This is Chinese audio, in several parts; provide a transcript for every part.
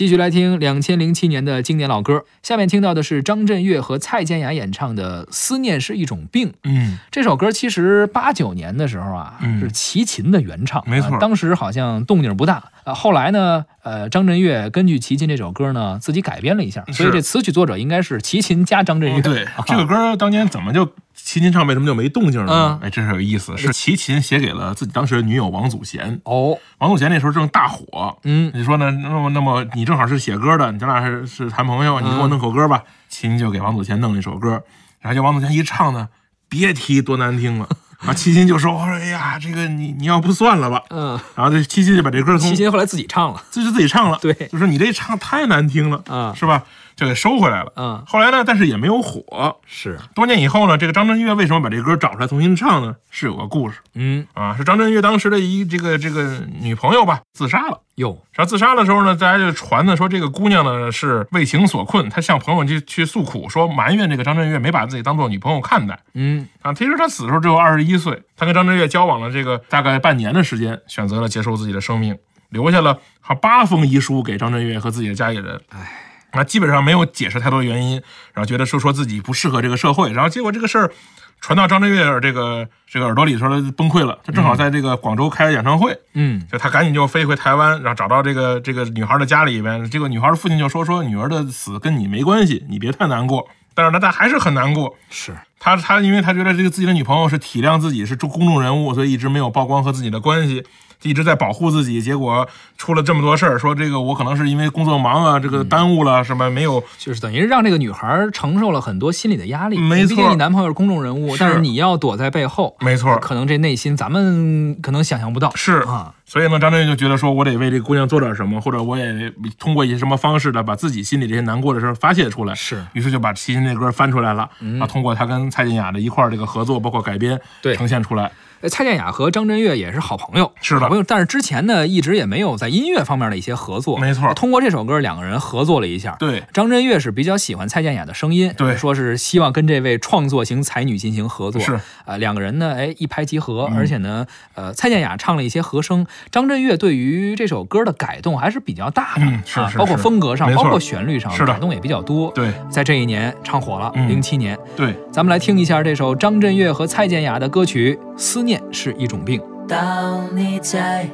继续来听两千零七年的经典老歌。下面听到的是张震岳和蔡健雅演唱的《思念是一种病》。嗯，这首歌其实八九年的时候啊，嗯是齐秦的原唱，没错呃当时好像动静不大。呃，后来呢，呃，张震岳根据齐秦这首歌呢，自己改编了一下，所以这词曲作者应该是齐秦加张震岳。嗯对啊，这个歌当年怎么就齐秦唱，为什么就没动静了呢？嗯哎，这是有意思，是齐秦写给了自己当时的女友王祖贤。哦，王祖贤那时候正大火，嗯，你说呢？那么，那么你正好是写歌的，咱俩是是谈朋友，你给我弄首歌吧。秦就给王祖贤弄了一首歌，然后就王祖贤一唱呢，别提多难听了。啊，齐秦就说：“我说，哎呀，这个你你要不算了吧。”嗯，然后这齐秦就把这歌从齐秦后来自己唱了。自己自己唱了，对就说你这唱太难听了，啊是吧？就给收回来了。嗯，后来呢，但是也没有火。是，多年以后呢，这个张震岳为什么把这歌找出来重新唱呢？是有个故事嗯，啊，是张震岳当时的一这个这个女朋友吧自杀了。哟，然后自杀的时候呢，大家就传的说这个姑娘呢是为情所困，她向朋友去去诉苦，说埋怨这个张震岳没把自己当做女朋友看待嗯，啊。其实她死的时候只有二十一岁，她跟张震岳交往了这个大概半年的时间，选择了结束自己的生命，留下了好八封遗书给张震岳和自己的家里人。唉。那，基本上没有解释太多原因，然后觉得说说自己不适合这个社会，然后结果这个事儿传到张震岳这个这个耳朵里的时候，他就崩溃了。他正好在这个广州开了演唱会，嗯，就他赶紧就飞回台湾，然后找到这个这个女孩的家里边，这个女孩的父亲就说说女儿的死跟你没关系，你别太难过。但是呢，他还是很难过。是，他他因为他觉得这个自己的女朋友是体谅自己是公众人物，所以一直没有曝光和自己的关系，一直在保护自己。结果出了这么多事儿，说这个我可能是因为工作忙啊，这个耽误了什么没有。就是等于让这个女孩承受了很多心理的压力。没错毕竟你男朋友是公众人物，是但是你要躲在背后，没错，可能这内心咱们可能想象不到。是啊，所以呢，张震岳就觉得说，我得为这个姑娘做点什么，或者我也通过一些什么方式的把自己心里这些难过的事儿发泄出来。是于是就把齐秦这歌翻出来了，嗯啊，通过他跟蔡健雅的一块儿这个合作，包括改编，对呈现出来。呃蔡健雅和张震岳也是好朋友，是的好朋友。但是之前呢，一直也没有在音乐方面的一些合作。没错通过这首歌，两个人合作了一下。对，张震岳是比较喜欢蔡健雅的声音，对说是希望跟这位创作型才女进行合作。是啊、两个人呢，哎，一拍即合，嗯而且呢，呃，蔡健雅唱了一些和声，张震岳对于这首歌的改动还是比较大的，嗯是包括风格上，包括旋律上，改动也比较多。对，在这一年唱火了，嗯零七年，对，咱们来听一下这首张震岳和蔡健雅的歌曲《思念是一种病》。当你在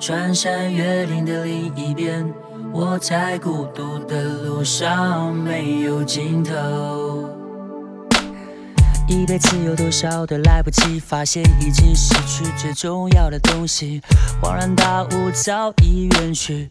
穿山越岭的另一边，我在孤独的路上没有尽头。一辈子有多少的来不及，发现已经失去最重要的东西，恍然大悟早已远去。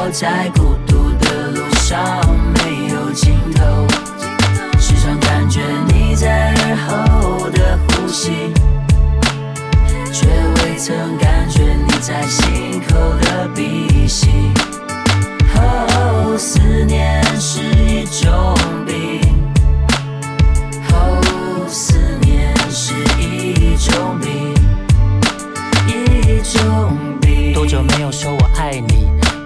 我在孤独的路上没有尽头。时常感觉你在耳后的呼吸却未曾感觉你在心口的鼻息。哦思念是一种病哦思念是一种病一种病。多久没有说我爱你？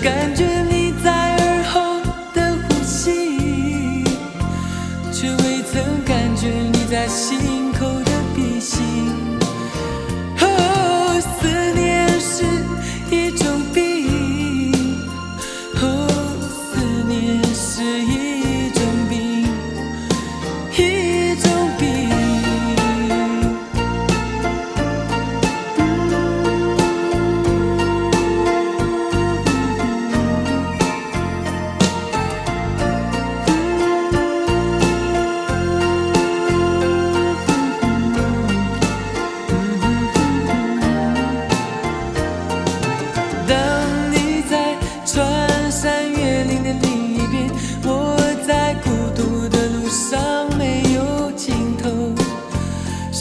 感觉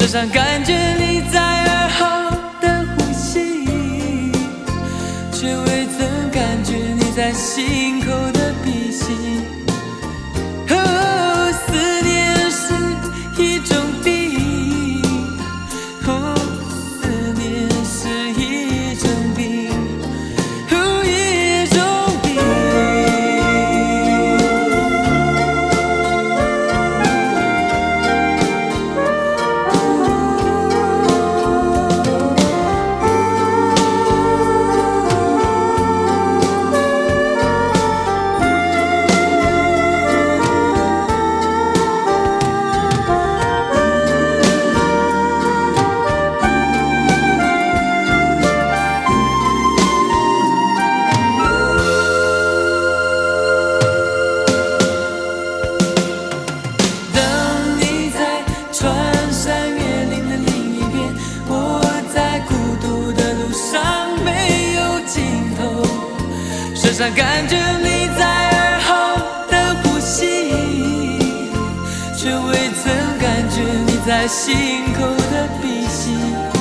时常感觉你却未曾感觉你在心口的鼻息。